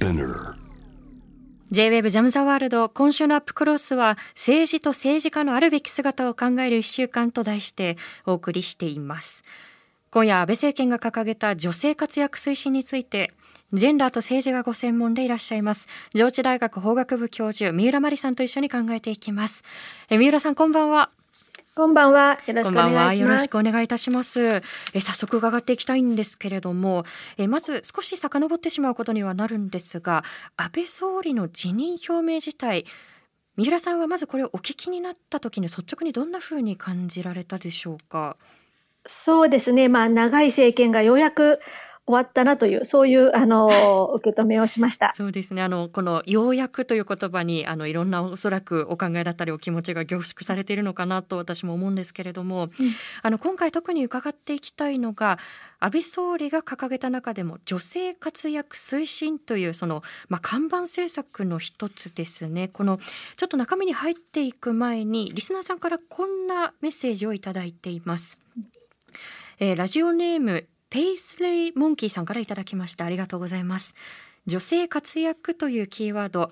Spinner. J-WAVE ジャムザワールド今週のアップクロスは政治と政治家のあるべき姿を考える一週間と題してお送りしています。今夜安倍政権が掲げた女性活躍推進についてジェンダーと政治がご専門でいらっしゃいます上智大学法学部教授三浦真理さんと一緒に考えていきます。え三浦さんこんばんは。こんばんは。よろしくお願いします。よろしくお願いいたします。え早速伺っていきたいんですけれども、えまず少し遡ってしまうことにはなるんですが、安倍総理の辞任表明自体、三浦さんはまずこれをお聞きになった時に率直にどんなふうに感じられたでしょうか？そうですね。まあ長い政権がようやく終わったなという、そういう、あの、受け止めをしました。そうですね。あの、この、ようやくという言葉に、あの、いろんなおそらくお考えだったりお気持ちが凝縮されているのかなと私も思うんですけれども、うん、あの、今回特に伺っていきたいのが、安倍総理が掲げた中でも女性活躍推進というその、まあ、看板政策の一つですねこのちょっと中身に入っていく前にリスナーさんからこんなメッセージをいただいています。えー、ラジオネームペイスレイモンキーさんからいただきました。ありがとうございます。女性活躍というキーワード。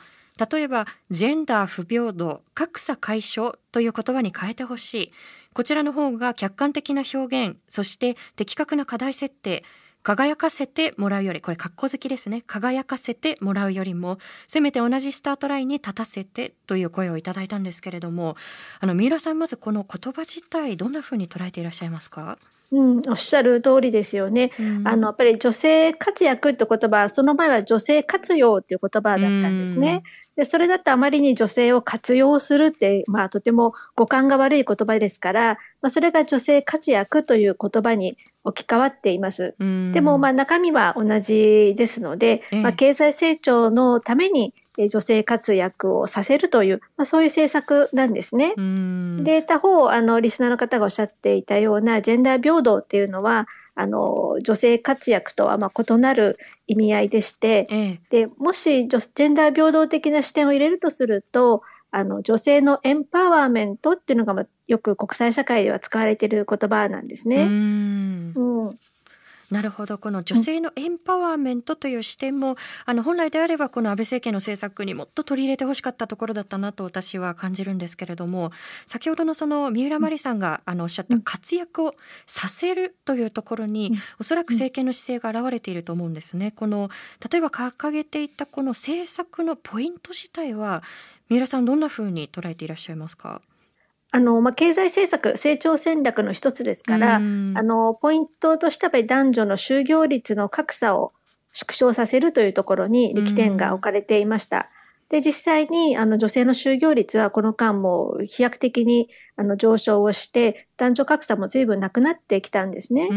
例えばジェンダー不平等格差解消という言葉に変えてほしい。こちらの方が客観的な表現そして的確な課題設定。輝かせてもらうよりこれ格好好きですね。輝かせてもらうよりもせめて同じスタートラインに立たせてという声をいただいたんですけれどもあの三浦さんまずこの言葉自体どんなふうに捉えていらっしゃいますか？うん、おっしゃる通りですよね。うん、あの、やっぱり女性活躍って言葉、その前は女性活用っていう言葉だったんですね。で、それだとあまりに女性を活用するって、まあとても語感が悪い言葉ですから、まあそれが女性活躍という言葉に置き換わっています。でもまあ中身は同じですので、まあ経済成長のために女性活躍をさせるという、まあ、そういう政策なんですね。で、他方、あの、リスナーの方がおっしゃっていたようなジェンダー平等っていうのは、あの、女性活躍とはまあ異なる意味合いでして、ええ、で、もしジェンダー平等的な視点を入れるとすると、あの、女性のエンパワーメントっていうのがよく国際社会では使われている言葉なんですね。うん,、うんなるほど。この女性のエンパワーメントという視点も、うん、あの本来であればこの安倍政権の政策にもっと取り入れてほしかったところだったなと私は感じるんですけれども先ほどのその三浦真理さんがあのおっしゃった活躍をさせるというところに、うん、おそらく政権の姿勢が現れていると思うんですね。この例えば掲げていたこの政策のポイント自体は三浦さんどんなふうに捉えていらっしゃいますか？あの、まあ、経済政策、成長戦略の一つですから、あの、ポイントとしては男女の就業率の格差を縮小させるというところに力点が置かれていました。で、実際に、あの、女性の就業率はこの間も飛躍的に、あの、上昇をして、男女格差も随分なくなってきたんですね。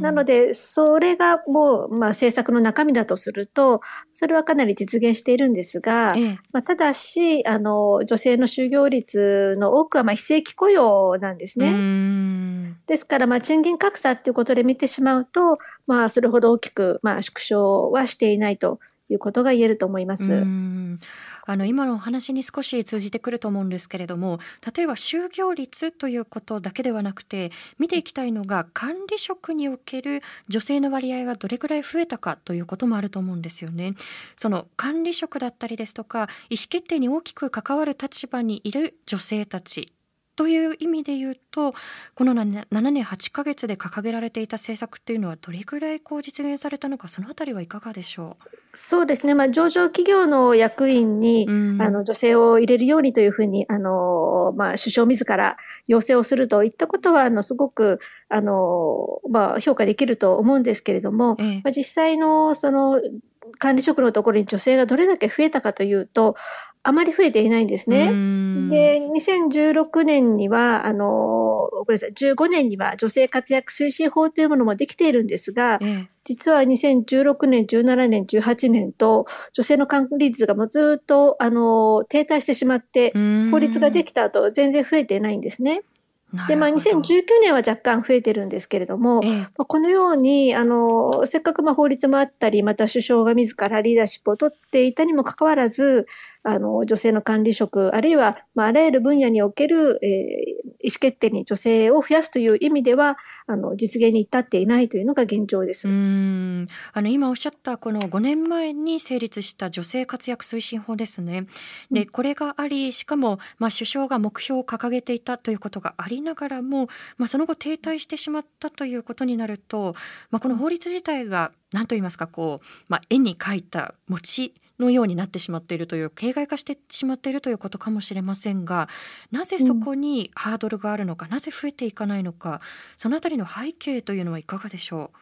なので、それがもう、まあ、政策の中身だとすると、それはかなり実現しているんですが、ええ、まあ、ただし、あの、女性の就業率の多くは、まあ、非正規雇用なんですね。ですから、まあ、賃金格差っていうことで見てしまうと、まあ、それほど大きく、まあ、縮小はしていないということが言えると思います。あの今のお話に少し通じてくると思うんですけれども例えば就業率ということだけではなくて見ていきたいのが管理職における女性の割合がどれくらい増えたかということもあると思うんですよね。その管理職だったりですとか意思決定に大きく関わる立場にいる女性たちという意味で言うとこの7年8ヶ月で掲げられていた政策っていうのはどれぐらいこう実現されたのかそのあたりはいかがでしょう？そうですね、まあ、上場企業の役員に、うん、あの女性を入れるようにというふうにあの、まあ、首相自ら要請をするといったことはあのすごくあの、まあ、評価できると思うんですけれども、ええ、まあ、実際のその管理職のところに女性がどれだけ増えたかというと、あまり増えていないんですね。で、2016年には、あの、ごめんなさい、15年には女性活躍推進法というものもできているんですが、ええ、実は2016年、17年、18年と、女性の管理率がもうずっと、あの、停滞してしまって、法律ができた後、全然増えていないんですね。で、まあ、2019年は若干増えてるんですけれども、ええ、まあ、このように、あの、せっかくまあ法律もあったり、また首相が自らリーダーシップを取っていたにもかかわらず、あの、女性の管理職、あるいは、まあ、あらゆる分野における、えー、意思決定に女性を増やすという意味では、あの、実現に至っていないというのが現状です。うん。あの、今おっしゃったこの5年前に成立した女性活躍推進法ですね。で、これがあり、しかも、まあ、首相が目標を掲げていたということがありながらも、まあ、その後停滞してしまったということになると、まあ、この法律自体が何と言いますかこう、まあ、絵に描いた餅のようになってしまっているという形骸化してしまっているということかもしれませんがなぜそこにハードルがあるのか、うん、なぜ増えていかないのかそのあたりの背景というのはいかがでしょう？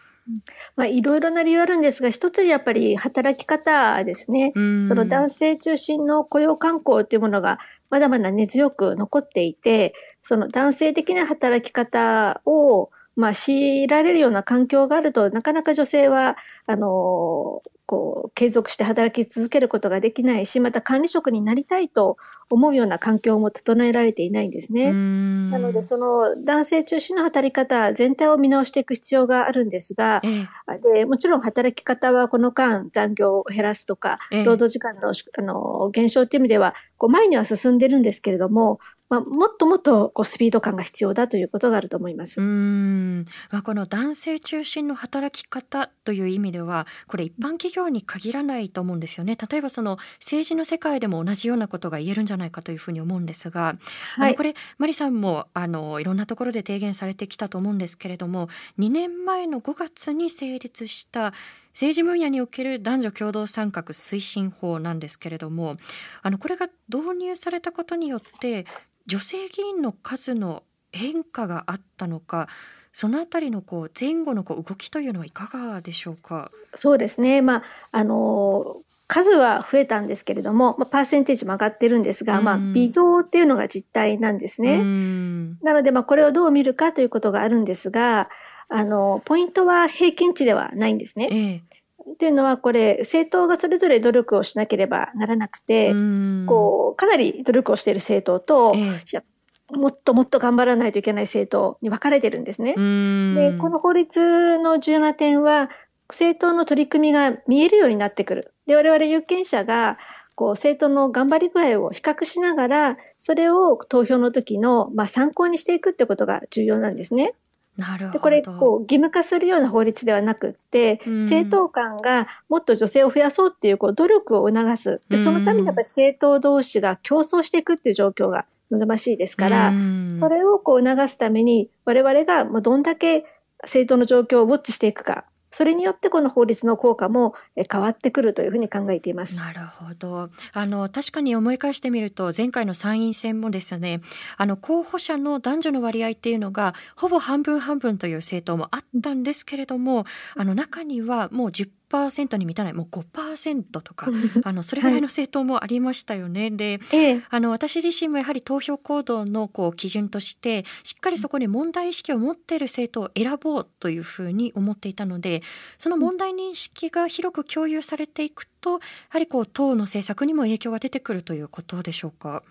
まあ、いろいろな理由あるんですが、一つやっぱり働き方ですね。その男性中心の雇用慣行というものがまだまだ根強く残っていて、その男性的な働き方をまあ、強いられるような環境があると、なかなか女性は、あの、こう、継続して働き続けることができないし、また管理職になりたいと思うような環境も整えられていないんですね。なので、その男性中心の働き方全体を見直していく必要があるんですが、ええ、でもちろん働き方はこの間残業を減らすとか、労働時間のあの減少という意味では、こう前には進んでるんですけれども、まあ、もっともっとこうスピード感が必要だということがあると思います。うん、まあ、この男性中心の働き方という意味ではこれ一般企業に限らないと思うんですよね。例えばその政治の世界でも同じようなことが言えるんじゃないかというふうに思うんですが、はい、これマリさんもあのいろんなところで提言されてきたと思うんですけれども2年前の5月に成立した政治分野における男女共同参画推進法なんですけれどもあのこれが導入されたことによって女性議員の数の変化があったのかそのあたりのこう前後のこう動きというのはいかがでしょうか？そうですね。まああの数は増えたんですけれども、まあ、パーセンテージも上がってるんですが、まあ、微増っていうのが実態なんですね。なので、まあ、これをどう見るかということがあるんですが、あの、ポイントは平均値ではないんですね。ええっていうのはこれ政党がそれぞれ努力をしなければならなくてこうかなり努力をしている政党と、ええ、もっともっと頑張らないといけない政党に分かれてるんですね。でこの法律の重要な点は政党の取り組みが見えるようになってくる。で我々有権者がこう政党の頑張り具合を比較しながらそれを投票の時の、まあ、参考にしていくってことが重要なんですね。なるほど。で、これ、こう、義務化するような法律ではなくって、うん、政党間がもっと女性を増やそうっていう、こう、努力を促す。で、そのためにやっぱり政党同士が競争していくっていう状況が望ましいですから、うん、それをこう促すために、我々がどんだけ政党の状況をウォッチしていくか、それによってこの法律の効果も変わってくるというふうに考えています。なるほど。あの確かに思い返してみると前回の参院選もですね、あの候補者の男女の割合っていうのがほぼ半分半分という政党もあったんですけれども、あの中にはもう10 10%に満たないもう5%とかあのそれぐらいの政党もありましたよね。はい、で、ええ、あの私自身もやはり投票行動のこう基準としてしっかりそこに問題意識を持っている政党を選ぼうというふうに思っていたのでその問題認識が広く共有されていくとやはりこう党の政策にも影響が出てくるということでしょうか？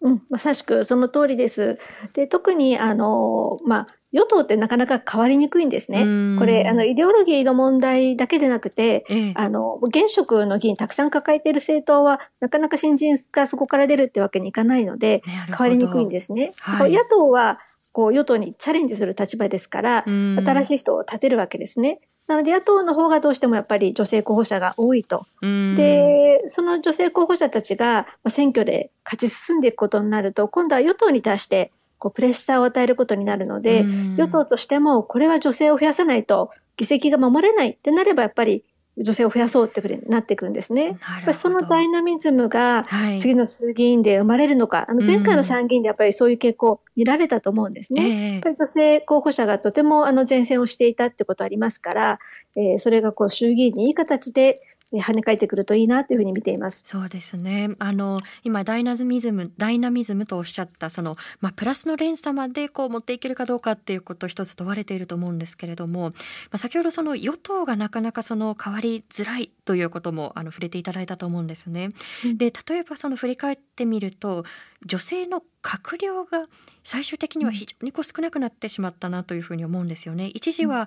うん、まさしくその通りです。で特にあの、まあ与党ってなかなか変わりにくいんですね。これ、あの、イデオロギーの問題だけでなくて、ええ、あの、現職の議員たくさん抱えている政党は、なかなか新人がそこから出るってわけにいかないので、変わりにくいんですね。はい、野党は、こう、与党にチャレンジする立場ですから、新しい人を立てるわけですね。なので野党の方がどうしてもやっぱり女性候補者が多いと。で、その女性候補者たちが選挙で勝ち進んでいくことになると、今度は与党に対してこうプレッシャーを与えることになるので、与党としてもこれは女性を増やさないと議席が守れないってなればやっぱり女性を増やそうってなってくるんですね。そのダイナミズムが次の衆議院で生まれるのか、はい、あの前回の参議院でやっぱりそういう傾向見られたと思うんですね。うん、やっぱり女性候補者がとてもあの前線をしていたってことありますから、えー、それがこう衆議院にいい形で跳ね返ってくるといいなというふうに見ています。そうですね。あの今ダイナミズムダイナミズムとおっしゃったそのまあプラスの連鎖までこう持っていけるかどうかっていうこと一つ問われていると思うんですけれども、まあ先ほどその与党がなかなかその変わりづらいということもあの触れていただいたと思うんですね。で例えばその振り返ってみると女性の閣僚が最終的には非常にこう少なくなってしまったなというふうに思うんですよね。一時は、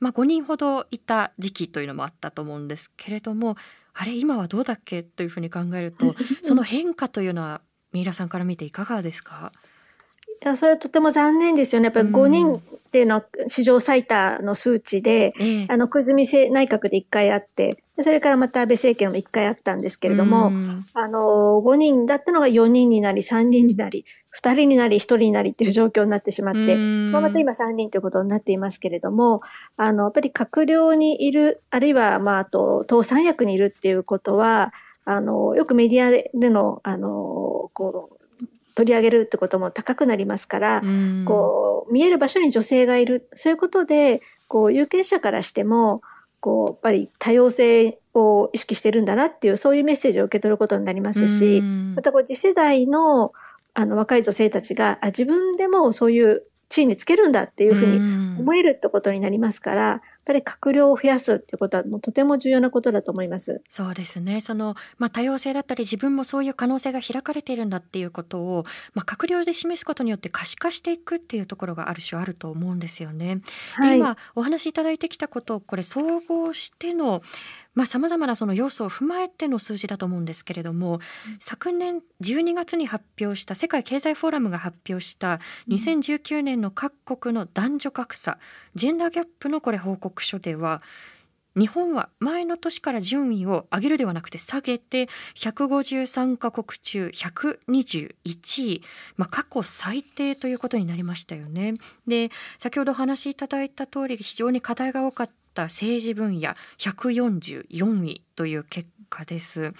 まあ、5人ほどいた時期というのもあったと思うんですけれどもあれ今はどうだっけというふうに考えると その変化というのは三浦さんから見ていかがですか？いやそれはとても残念ですよね。やっぱり5人っていうのは史上最多の数値で、うん、あの、久住内閣で1回あって、それからまた安倍政権も1回あったんですけれども、うん、あの、5人だったのが4人になり、3人になり、2人になり、1人になりっていう状況になってしまって、うん、まあ、また今3人ということになっていますけれども、あの、やっぱり閣僚にいる、あるいは、まあ、あと、党三役にいるっていうことは、あの、よくメディアでの、あの、こう、取り上げるってことも高くなりますから、うん、こう、見える場所に女性がいる。そういうことで、こう、有権者からしても、こう、やっぱり多様性を意識してるんだなっていう、そういうメッセージを受け取ることになりますし、うん、またこう、次世代の、あの、若い女性たちが、あ、自分でもそういう地位につけるんだっていうふうに思えるってことになりますから、ぱり閣僚を増やすっていうことはもうとても重要なことだと思います。そうですね。そのまあ多様性だったり自分もそういう可能性が開かれているんだっていうことをまあ閣僚で示すことによって可視化していくっていうところがある種あると思うんですよね。はい、で今お話しいただいてきたことをこれ総合してのまあ、様々なその要素を踏まえての数字だと思うんですけれども、うん、昨年12月に発表した世界経済フォーラムが発表した2019年の各国の男女格差、ジェンダーギャップのこれ報告書では日本は前の年から順位を上げるではなくて下げて153カ国中121位、まあ、過去最低ということになりましたよね。で先ほどお話しいただいた通り非常に課題が多かった政治分野144位という結果です。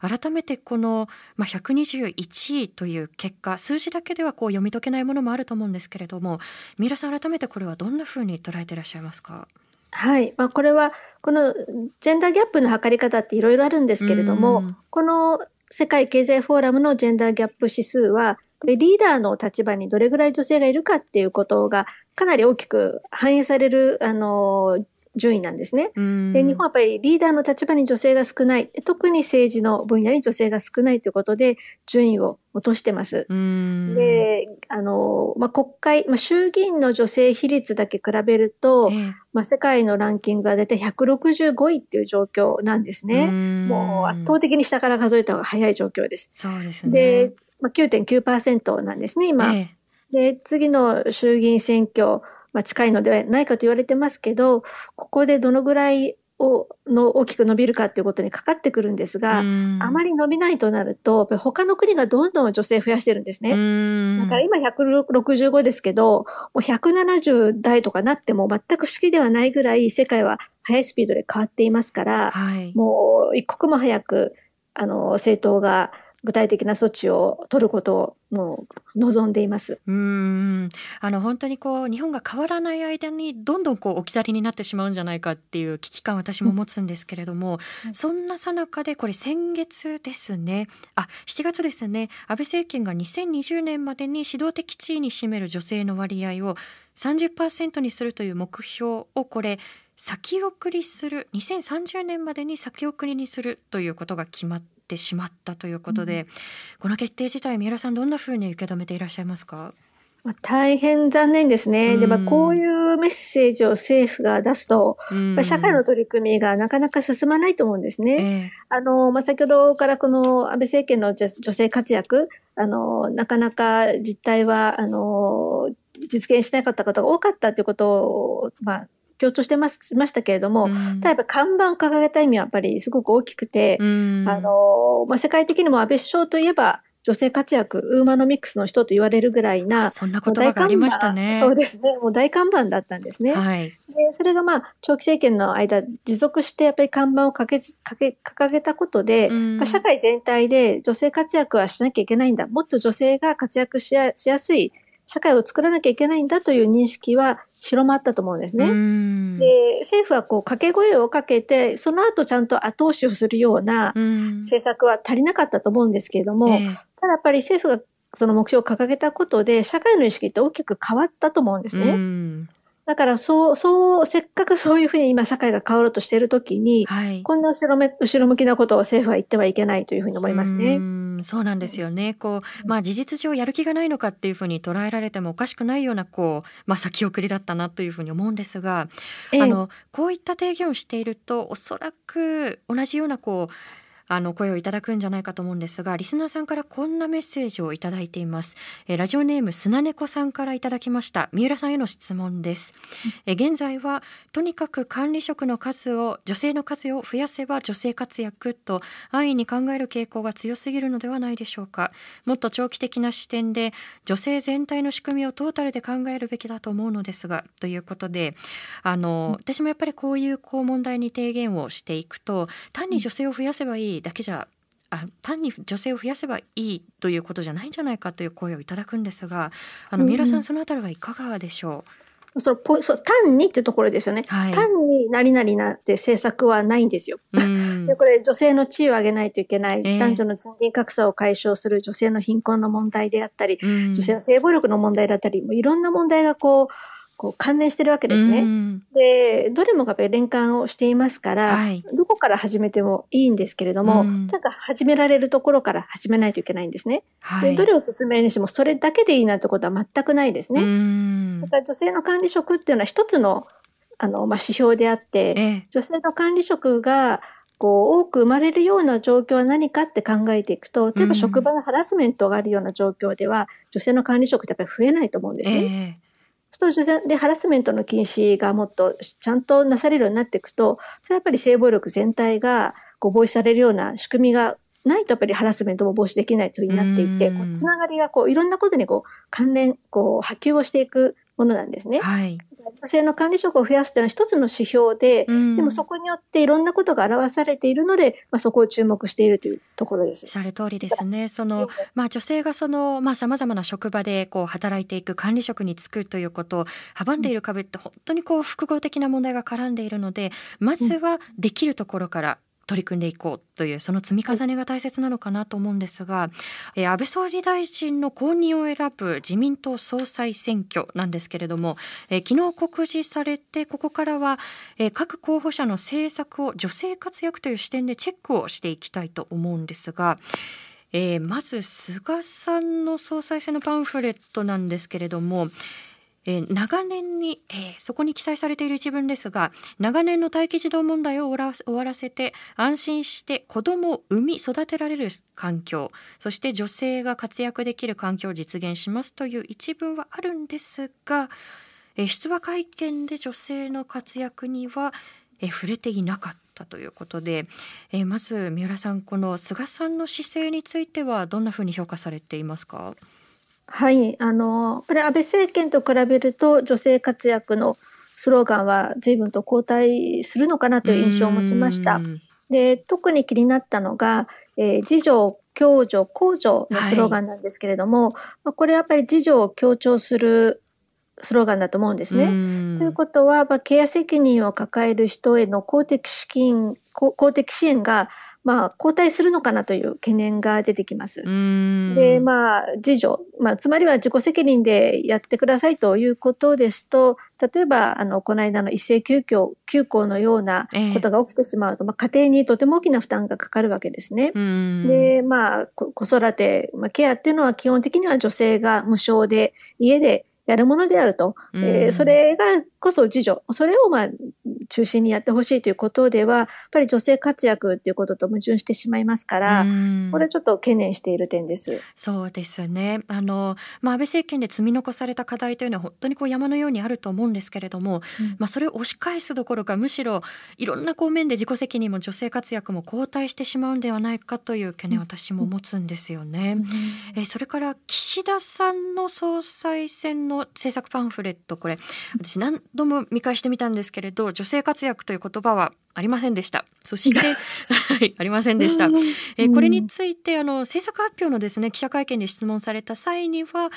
改めてこの、まあ、121位という結果数字だけではこう読み解けないものもあると思うんですけれども三浦さん改めてこれはどんなふうに捉えていらっしゃいますか？はい。まあ、これは、このジェンダーギャップの測り方っていろいろあるんですけれども、この世界経済フォーラムのジェンダーギャップ指数は、リーダーの立場にどれぐらい女性がいるかっていうことがかなり大きく反映される、あの、順位なんですね。で日本はやっぱりリーダーの立場に女性が少ない。特に政治の分野に女性が少ないということで、順位を落としてます。で、あの、まあ、国会、まあ、衆議院の女性比率だけ比べると、えー、まあ、世界のランキングが大体165位っていう状況なんですね。もう圧倒的に下から数えた方が早い状況です。そうですね。で、まあ、9.9%なんですね、今。えー、で、次の衆議院選挙、まあ、近いのではないかと言われてますけど、ここでどのぐらいをの大きく伸びるかっていうことにかかってくるんですが、あまり伸びないとなると、他の国がどんどん女性増やしてるんですね。だから今165ですけど、もう170代とかなっても全く不思議ではないぐらい世界は速いスピードで変わっていますから、はい、もう一刻も早く、あの、政党が具体的な措置を取ることをもう望んでいます。うん。あの本当にこう日本が変わらない間にどんどんこう置き去りになってしまうんじゃないかっていう危機感私も持つんですけれども、うん、そんなさなかでこれ先月ですね。あ7月ですね。安倍政権が2020年までに指導的地位に占める女性の割合を30%にするという目標をこれ先送りする2030年までに先送りにするということが決まってしまったということで、うん、この決定自体三浦さんどんなふうに受け止めていらっしゃいますか？まあ、大変残念ですね。で、まあ、こういうメッセージを政府が出すと、まあ、社会の取り組みがなかなか進まないと思うんですね。えー、あの、まあ、先ほどからこの安倍政権の女性活躍、あの、なかなか実態は、あの、実現しなかった方が多かったということを、まあ、強調してますましたけれども、うん、例えば看板を掲げた意味はやっぱりすごく大きくて、うん、あの、まあ、世界的にも安倍首相といえば、女性活躍、ウーマノミックスの人と言われるぐらいな、そんな言葉がありましたね。そうですね。もう大看板だったんですね。はい。で、それがまあ、長期政権の間、持続してやっぱり看板をかけ、かけ、掲げたことで、うん、社会全体で女性活躍はしなきゃいけないんだ。もっと女性が活躍しやしやすい社会を作らなきゃいけないんだという認識は広まったと思うんですね。で、政府はこう掛け声をかけて、その後ちゃんと後押しをするような政策は足りなかったと思うんですけれども、えー、ただやっぱり政府がその目標を掲げたことで、社会の意識って大きく変わったと思うんですね。だから、そう、そう、せっかくそういうふうに今社会が変わろうとしているときに、はい、こんな後ろめ後ろ向きなことを政府は言ってはいけないというふうに思いますね。そうなんですよね。こうまあ事実上やる気がないのかっていうふうに捉えられてもおかしくないようなこうまあ先送りだったなというふうに思うんですが、あのこういった提言をしているとおそらく同じようなこうあの声をいただくんじゃないかと思うんですがリスナーさんからこんなメッセージをいただいています、えラジオネーム砂猫さんからいただきました。三浦さんへの質問です、え現在はとにかく管理職の数を女性の数を増やせば女性活躍と安易に考える傾向が強すぎるのではないでしょうか。もっと長期的な視点で女性全体の仕組みをトータルで考えるべきだと思うのですがということであの私もやっぱりこういうこう問題に提言をしていくと単に女性を増やせばいいだけじゃあ単に女性を増やせばいいということじゃないんじゃないかという声をいただくんですがあの三浦さん、そのあたりはいかがでしょう？そのポそう単にっていうところですよね、はい、単に何々なって政策はないんですよ。でこれ女性の地位を上げないといけない、えー、男女の賃金格差を解消する女性の貧困の問題であったり、女性の性暴力の問題だったりもういろんな問題がこうこう関連してるわけですね。で、どれもが連関をしていますから、はい、どこから始めてもいいんですけれども、なんか始められるところから始めないといけないんですね。はい、でどれを進めるにしてもそれだけでいいなんてことは全くないですね。だから女性の管理職っていうのは一つのあの、まあ、指標であって、ええ、女性の管理職がこう、多く生まれるような状況は何かって考えていくと、例えば職場のハラスメントがあるような状況では、女性の管理職ってやっぱり増えないと思うんですね。えそうするとでハラスメントの禁止がもっとちゃんとなされるようになっていくと、それはやっぱり性暴力全体がこう防止されるような仕組みがないとやっぱりハラスメントも防止できないというふうになっていて、こうつながりがこういろんなことにこう関連、こう波及をしていくものなんですね。はい。女性の管理職を増やすというのは一つの指標で、でもそこによっていろんなことが表されているので、まあ、そこを注目しているというところです。おっしゃる通りですね。その、まあ、女性がその、まあ、様々な職場でこう働いていく管理職に就くということを阻んでいる壁って本当にこう複合的な問題が絡んでいるので、まずはできるところから取り組んでいこうというその積み重ねが大切なのかなと思うんですが、えー、安倍総理大臣の後任を選ぶ自民党総裁選挙なんですけれども、えー、昨日告示されてここからは、えー、各候補者の政策を女性活躍という視点でチェックをしていきたいと思うんですが、えー、まず菅さんの総裁選のパンフレットなんですけれども、えー、長年に、えー、そこに記載されている一文ですが長年の待機児童問題を終わらせて安心して子どもを産み育てられる環境そして女性が活躍できる環境を実現しますという一文はあるんですが、えー、出馬会見で女性の活躍には、えー、触れていなかったということで、えー、まず三浦さんこの菅さんの姿勢についてはどんなふうに評価されていますか？はい。あの、これ安倍政権と比べると女性活躍のスローガンは随分と後退するのかなという印象を持ちました。で、特に気になったのが、えー、自助、共助、公助のスローガンなんですけれども、はい、まあ、これやっぱり自助を強調するスローガンだと思うんですね。ということは、まあ、ケア責任を抱える人への公的資金、公的支援がまあ、交代するのかなという懸念が出てきます。で、まあ、自助、まあ、つまりは自己責任でやってくださいということですと、例えば、あの、この間の一斉休校、休校のようなことが起きてしまうと、えー、まあ、家庭にとても大きな負担がかかるわけですね。で、まあ、子育て、まあ、ケアっていうのは基本的には女性が無償で、家でやるものであると。えー、それがこそ自助。それをまあ、中心にやってほしいということでは、やっぱり女性活躍っていうことと矛盾してしまいますから、これはちょっと懸念している点です。そうですね。あの、まあ、安倍政権で積み残された課題というのは本当にこう山のようにあると思うんですけれども、うん、まあ、それを押し返すどころか、むしろいろんな方面で自己責任も女性活躍も後退してしまうんではないかという懸念を私も持つんですよね。うん、えそれから岸田さんの総裁選の政策パンフレット、これ、私何度も見返してみたんですけれど、女性性活躍という言葉はありませんでした。そして、はい、ありませんでした。えー、これについて、あの、政策発表のですね、記者会見で質問された際には、まあ、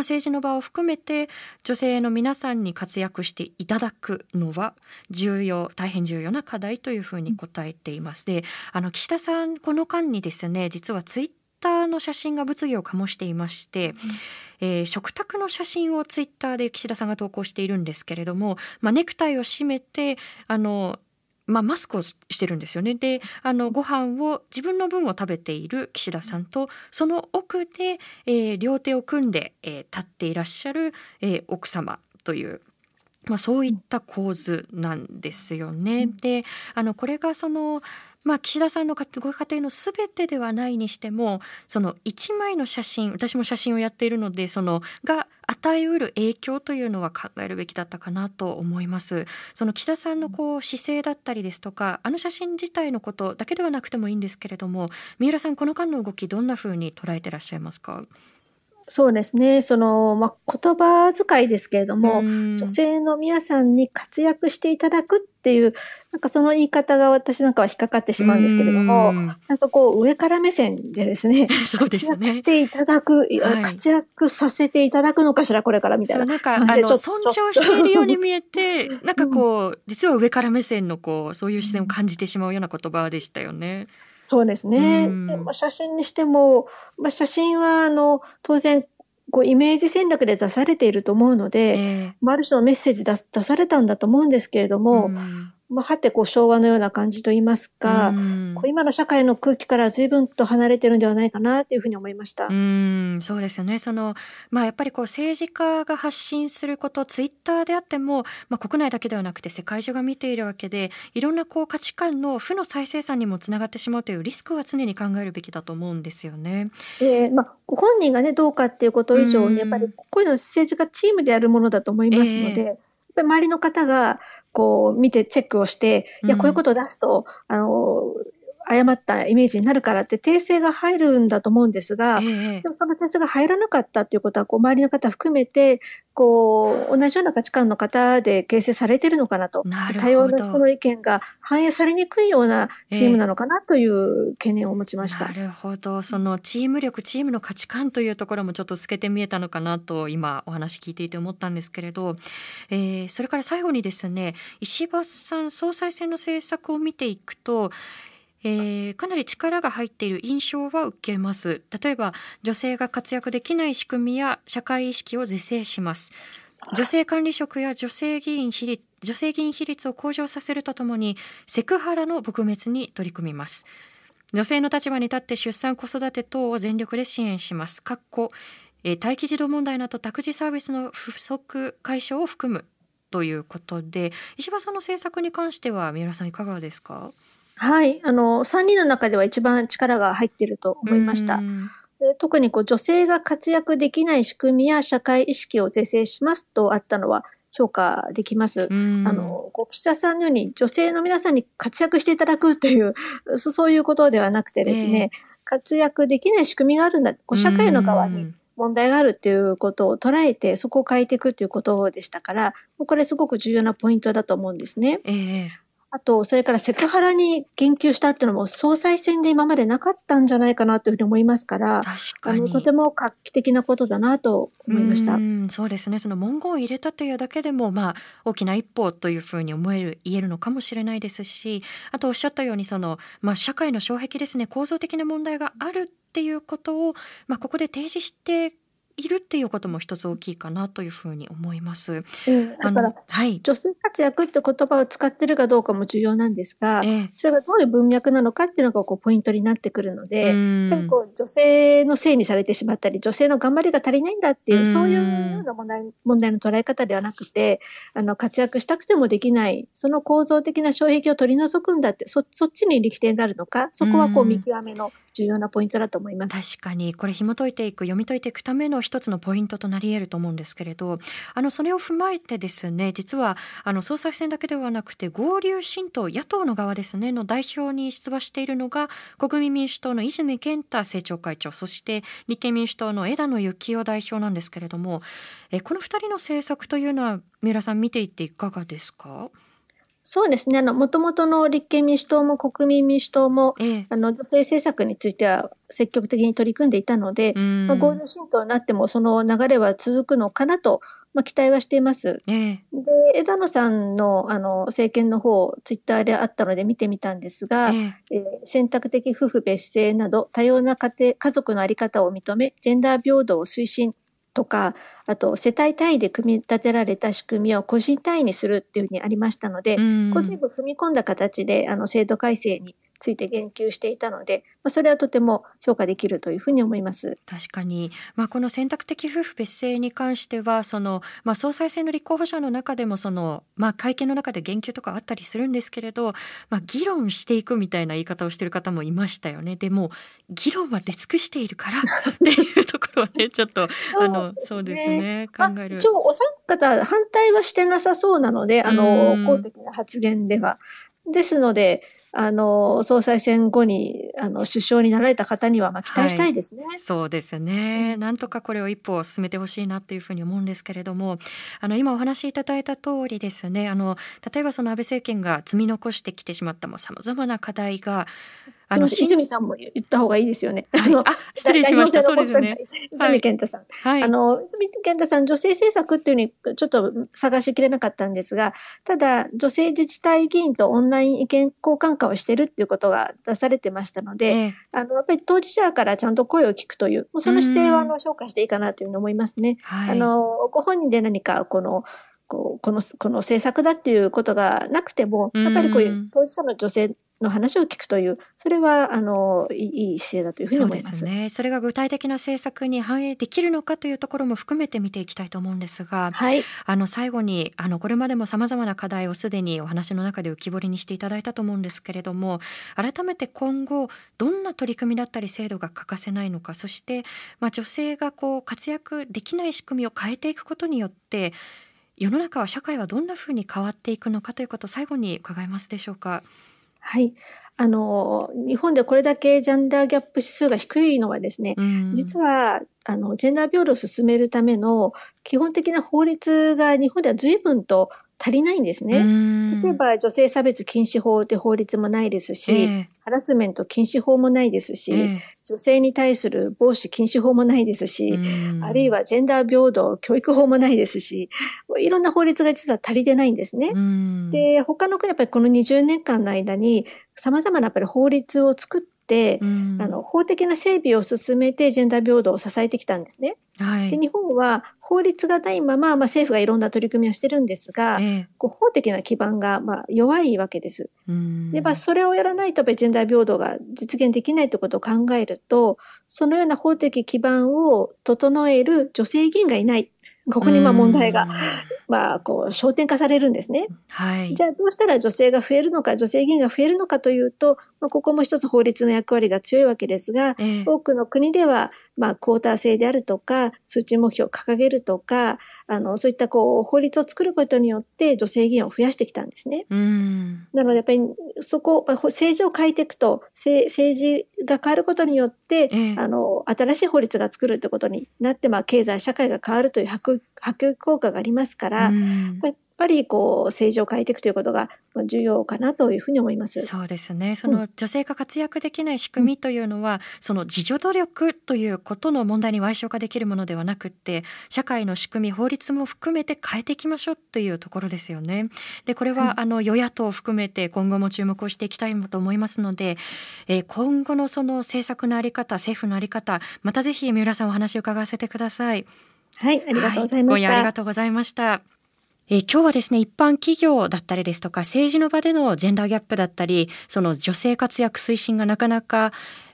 政治の場を含めて、女性の皆さんに活躍していただくのは、重要、大変重要な課題というふうに答えています。で、あの、岸田さん、この間にですね、実はツイッターの写真が物議を醸していまして、うんえー、食卓の写真をツイッターで岸田さんが投稿しているんですけれども、まあ、ネクタイを締めてあのまあ、マスクをしてるんですよね。であのご飯を自分の分を食べている岸田さんとその奥で、えー、両手を組んで、えー、立っていらっしゃる、えー、奥様というまあ、そういった構図なんですよね。であのこれがそのまあ、岸田さんのご家庭の全てではないにしてもその1枚の写真私も写真をやっているのでそのが与えうる影響というのは考えるべきだったかなと思います。その岸田さんのこう姿勢だったりですとかあの写真自体のことだけではなくてもいいんですけれども三浦さんこの間の動きどんなふうに捉えてらっしゃいますか？そうですね。その、まあ、言葉遣いですけれども、女性の皆さんに活躍していただくっていう、なんかその言い方が私なんかは引っかかってしまうんですけれども、なんかこう上から目線でですね、すね活躍していただく、はい、活躍させていただくのかしら、これからみたいな。なんか、あの、尊重しているように見えて、なんかこう、実は上から目線のこう、そういう視線を感じてしまうような言葉でしたよね。そうですね。でまあ、写真にしても、まあ、写真はあの当然こうイメージ戦略で出されていると思うので、えー、ある種のメッセージ出出されたんだと思うんですけれども、うんまあ、はてこう昭和のような感じといいますか、うん、こう今の社会の空気から随分と離れてるんではないかなというふうに思いました。うんそうですよねその、まあ、やっぱりこう政治家が発信することツイッターであっても、まあ、国内だけではなくて世界中が見ているわけでいろんなこう価値観の負の再生産にもつながってしまうというリスクは常に考えるべきだと思うんですよね。えーまあ、ご本人がねどうかっていうこと以上に、やっぱりこういうの政治家チームでやるものだと思いますので。えー周りの方がこう見てチェックをして、いや、こういうことを出すと、あの、誤ったイメージになるからって訂正が入るんだと思うんですが、えー、でもその訂正が入らなかったっていうことは、こう周りの方含めて、こう、同じような価値観の方で形成されているのかなと。な多様な人の意見が反映されにくいようなチームなのかなという懸念を持ちました。えー、なるほど。そのチーム力、チームの価値観というところもちょっと透けて見えたのかなと今お話聞いていて思ったんですけれど、えー、それから最後にですね、石破さん総裁選の政策を見ていくと、えー、かなり力が入っている印象は受けます。例えば女性が活躍できない仕組みや社会意識を是正します。女性管理職や女性議員比率女性議員比率を向上させるとともにセクハラの撲滅に取り組みます。女性の立場に立って出産子育て等を全力で支援します。かっこ、え待機児童問題など託児サービスの不足解消を含むということで石破さんの政策に関しては三浦さんいかがですか？はい。あの、3人の中では一番力が入っていると思いました。特にこう女性が活躍できない仕組みや社会意識を是正しますとあったのは評価できます。あの、こう岸田さんのように女性の皆さんに活躍していただくという、そういうことではなくてですね、えー、活躍できない仕組みがあるんだ。こう社会の側に問題があるっていうことを捉えて、そこを変えていくということでしたから、これすごく重要なポイントだと思うんですね。えーあと、それからセクハラに言及したっていうのも総裁選で今までなかったんじゃないかなというふうに思いますから、あのとても画期的なことだなと思いました。そうですね。その文言を入れたというだけでも、まあ、大きな一歩というふうに思える、言えるのかもしれないですし、あとおっしゃったように、その、まあ、社会の障壁ですね、構造的な問題があるっていうことを、まあ、ここで提示しているっていうことも一つ大きいかなというふうに思います。うん、だから、はい、女性活躍って言葉を使ってるかどうかも重要なんですが、えー、それがどういう文脈なのかっていうのがこうポイントになってくるので、やっぱりこう女性のせいにされてしまったり、女性の頑張りが足りないんだっていう、そういうような問題問題の捉え方ではなくて、あの活躍したくてもできない、その構造的な障壁を取り除くんだって、そそっちに力点があるのか、そこはこう見極めの重要なポイントだと思います。確かに。これ紐解いていく読み解いていくための一つのポイントとなり得ると思うんですけれど。あのそれを踏まえてですね実はあの総裁選だけではなくて合流新党野党の側ですねの代表に出馬しているのが国民民主党の泉健太政調会長そして立憲民主党の枝野幸男代表なんですけれどもえこの2人の政策というのは三浦さん見ていていかがですか？そうですね。あの、もともとの立憲民主党も国民民主党も、ええ、あの、女性政策については積極的に取り組んでいたので、まあ、合同新党になってもその流れは続くのかなと、まあ、期待はしています。え、で、枝野さんの、あの、政権の方、ツイッターであったので見てみたんですが、ええ。選択的夫婦別姓など、多様な家庭、家族のあり方を認め、ジェンダー平等を推進とか、あと世帯単位で組み立てられた仕組みを個人単位にするっていうふうにありましたので、個人部踏み込んだ形であの制度改正について言及していたので、まあ、それはとても評価できるというふうに思います。確かに、まあ、この選択的夫婦別姓に関してはその、まあ、総裁選の立候補者の中でもその、まあ、会見の中で言及とかあったりするんですけれど、まあ、議論していくみたいな言い方をしている方もいましたよね。でも議論は出尽くしているから っていうところはねちょっとあのそうですね考える。一応お三方反対はしてなさそうなのであの公的な発言では。ですのであの、総裁選後に、あの、首相になられた方には、まあ、期待したいですね、はい、そうですね。なんとかこれを一歩進めてほしいなっていうふうに思うんですけれども、あの、今お話しいただいた通りですね、あの、例えばその安倍政権が積み残してきてしまったも様々な課題が、あの、泉さんも言った方がいいですよね。あの、あ失礼しました。そうですね。泉健太さん。はい。あの、泉健太さん、女性政策っていうにちょっと探しきれなかったんですが、ただ、女性自治体議員とオンライン意見交換化をしてるっていうことが出されてましたので、ええ、あの、やっぱり当事者からちゃんと声を聞くという、もうその姿勢は、あの、評価していいかなというふうに思いますね。はい、あの、ご本人で何か、この、こうこのこの政策だっていうことがなくても、やっぱりこういう当事者の女性の話を聞くという、それはあのいい姿勢だというふうに思います。そね。それが具体的な政策に反映できるのかというところも含めて見ていきたいと思うんですが、はい、あの最後にあのこれまでもさまざまな課題をすでにお話の中で浮き彫りにしていただいたと思うんですけれども、改めて今後どんな取り組みだったり制度が欠かせないのか、そしてまあ女性がこう活躍できない仕組みを変えていくことによって世の中は社会はどんなふうに変わっていくのかということを最後に伺えますでしょうか。はい。あの、日本でこれだけジェンダーギャップ指数が低いのはですね、うん、実は、あの、ジェンダー平等を進めるための基本的な法律が日本では随分と足りないんですね。例えば、女性差別禁止法って法律もないですし、えー、ハラスメント禁止法もないですし、えー、女性に対する防止禁止法もないですし、あるいはジェンダー平等教育法もないですし、いろんな法律が実は足りてないんですね。で、他の国やっぱりこの20年間の間に様々なやっぱり法律を作って、うん、あの法的な整備を進めてジェンダー平等を支えてきたんですね。はい、で日本は法律がないまま、まあ、政府がいろんな取り組みをしてるんですが、えー、こう法的な基盤がまあ弱いわけです。でまあ、それをやらないとジェンダー平等が実現できないということを考えるとそのような法的基盤を整える女性議員がいない。ここにまあ問題が、まあ、こう、焦点化されるんですね。はい。じゃあ、どうしたら女性が増えるのか、女性議員が増えるのかというと、まあ、ここも一つ法律の役割が強いわけですが、えー、多くの国では、まあ、クォーター制であるとか、数値目標を掲げるとか、あの、そういったこう、法律を作ることによって女性議員を増やしてきたんですね。うん。なので、やっぱりそこ、政治を変えていくと、政治が変わることによって、ええ、あの、新しい法律が作るってことになって、まあ、経済、社会が変わるという波及効果がありますから、うんぱりこう政治を変えていくということが重要かなというふうに思います。そうですね。その女性が活躍できない仕組みというのは、うん、その自助努力ということの問題に賠償化できるものではなくて、社会の仕組み、法律も含めて変えていきましょうというところですよね。で、これは、はい、あの与野党を含めて今後も注目をしていきたいと思いますので、えー、今後のその政策のあり方、政府のあり方、またぜひ三浦さんお話を伺わせてください。はい、ありがとうございました。はい、今夜ありがとうございました。え、今日はですね一般企業だったりですとか政治の場でのジェンダーギャップだったりその女性活躍推進がなかなか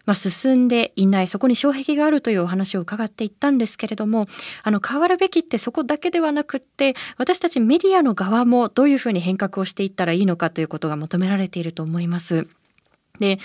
まあ、進んでいないそこに障壁があるというお話を伺っていったんですけれどもあの変わるべきってそこだけではなくって私たちメディアの側もどういうふうに変革をしていったらいいのかということが求められていると思います。で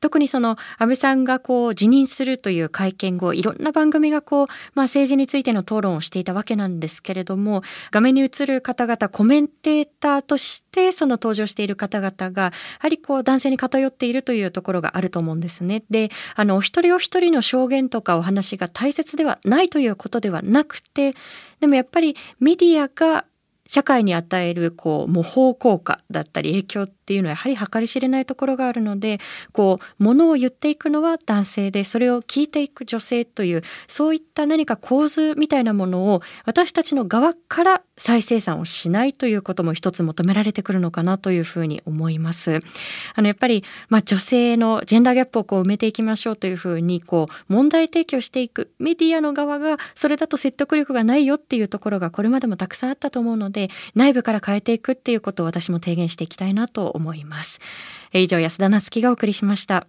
特にその安倍さんがこう辞任するという会見後いろんな番組がこう、まあ、政治についての討論をしていたわけなんですけれども画面に映る方々コメンテーターとしてその登場している方々がやはりこう男性に偏っているというところがあると思うんですね。であのお一人お一人の証言とかお話が大切ではないということではなくてでもやっぱりメディアが社会に与えるこう模倣効果だったり影響っっていうのはやはり計り知れないところがあるのでこうものを言っていくのは男性でそれを聞いていく女性というそういった何か構図みたいなものを私たちの側から再生産をしないということも一つ求められてくるのかなというふうに思います。あのやっぱり、まあ、女性のジェンダーギャップをこう埋めていきましょうというふうにこう問題提起をしていくメディアの側がそれだと説得力がないよっていうところがこれまでもたくさんあったと思うので内部から変えていくっていうことを私も提言していきたいなと思います。以上安田なつきがお送りしました。